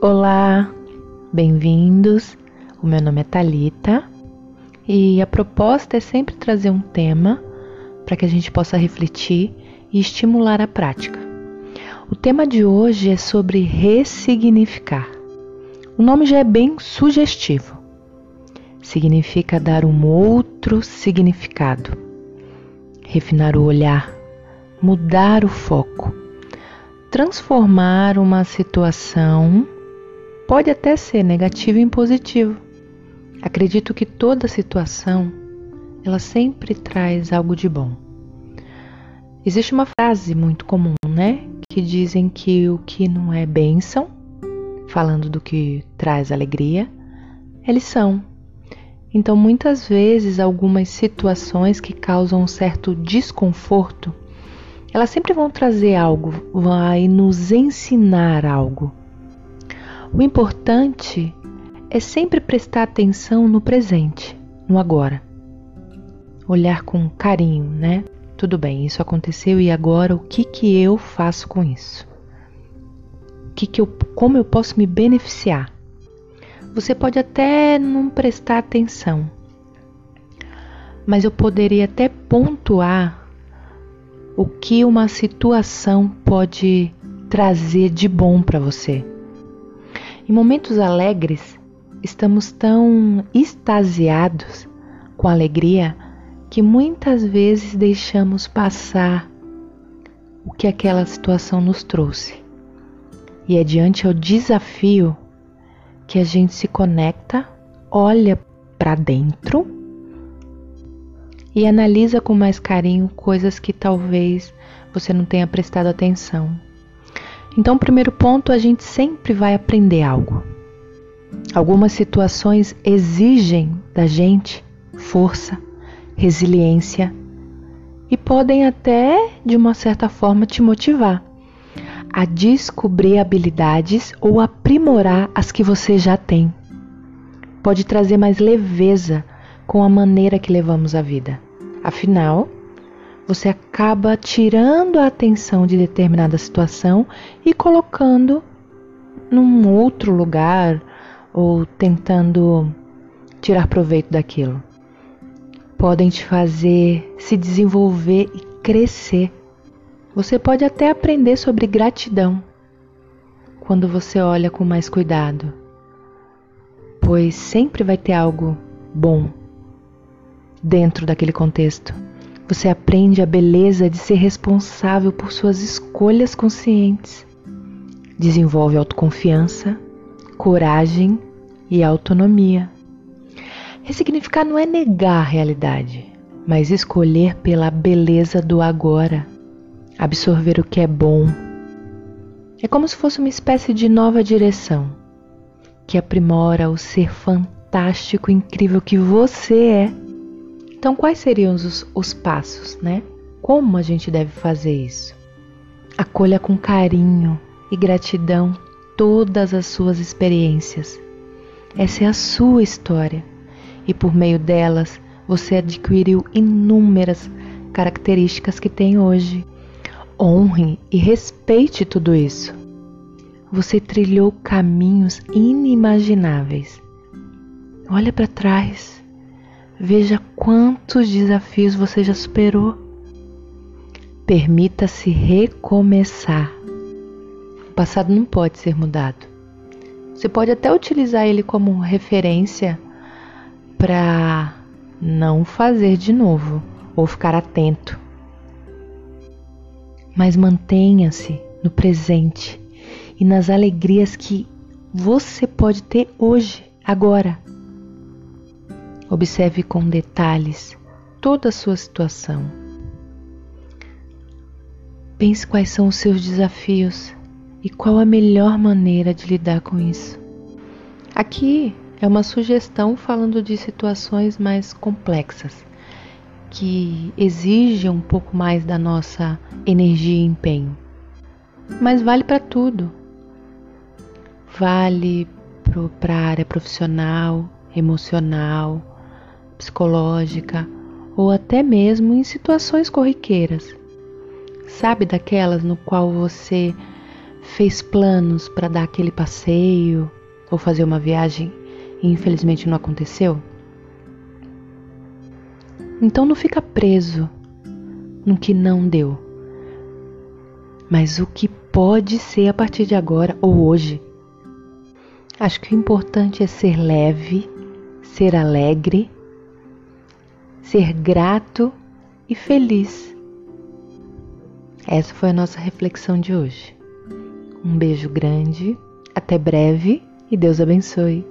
Olá, bem-vindos. O meu nome é Talita e a proposta é sempre trazer um tema para que a gente possa refletir e estimular a prática. O tema de hoje é sobre ressignificar. O nome já é bem sugestivo. Significa dar um outro significado, refinar o olhar, mudar o foco, transformar uma situação pode até ser negativo em positivo. Acredito que toda situação ela sempre traz algo de bom. Existe uma frase muito comum, né, que dizem que o que não é bênção, falando do que traz alegria, é lição. Então, muitas vezes, algumas situações que causam um certo desconforto elas sempre vão trazer algo, vai nos ensinar algo. O importante é sempre prestar atenção no presente, no agora. Olhar com carinho, né? Tudo bem, isso aconteceu e agora o que que eu faço com isso? Que que eu, como eu posso me beneficiar? Você pode até não prestar atenção, mas eu poderia até pontuar o que uma situação pode trazer de bom para você. Em momentos alegres, estamos tão extasiados com alegria que muitas vezes deixamos passar o que aquela situação nos trouxe. E é diante ao desafio que a gente se conecta, olha para dentro e analisa com mais carinho coisas que talvez você não tenha prestado atenção. Então, primeiro ponto, a gente sempre vai aprender algo. Algumas situações exigem da gente força, resiliência e podem até, de uma certa forma, te motivar a descobrir habilidades ou aprimorar as que você já tem. Pode trazer mais leveza com a maneira que levamos a vida. Afinal, você acaba tirando a atenção de determinada situação e colocando num outro lugar ou tentando tirar proveito daquilo. Podem te fazer se desenvolver e crescer. Você pode até aprender sobre gratidão quando você olha com mais cuidado, pois sempre vai ter algo bom dentro daquele contexto. Você aprende a beleza de ser responsável por suas escolhas conscientes. Desenvolve autoconfiança, coragem e autonomia. Ressignificar não é negar a realidade, mas escolher pela beleza do agora, absorver o que é bom. É como se fosse uma espécie de nova direção que aprimora o ser fantástico, incrível que você é então, quais seriam os, os passos, né? Como a gente deve fazer isso? Acolha com carinho e gratidão todas as suas experiências. Essa é a sua história e por meio delas você adquiriu inúmeras características que tem hoje. Honre e respeite tudo isso. Você trilhou caminhos inimagináveis. Olha para trás Veja quantos desafios você já superou. Permita-se recomeçar. O passado não pode ser mudado. Você pode até utilizar ele como referência para não fazer de novo ou ficar atento. Mas mantenha-se no presente e nas alegrias que você pode ter hoje, agora. Observe com detalhes toda a sua situação. Pense quais são os seus desafios e qual a melhor maneira de lidar com isso. Aqui é uma sugestão falando de situações mais complexas, que exigem um pouco mais da nossa energia e empenho. Mas vale para tudo. Vale para a área profissional, emocional, psicológica ou até mesmo em situações corriqueiras. Sabe daquelas no qual você fez planos para dar aquele passeio ou fazer uma viagem e infelizmente não aconteceu? Então não fica preso no que não deu, mas o que pode ser a partir de agora ou hoje. Acho que o importante é ser leve, ser alegre, ser grato e feliz. Essa foi a nossa reflexão de hoje. Um beijo grande, até breve e Deus abençoe.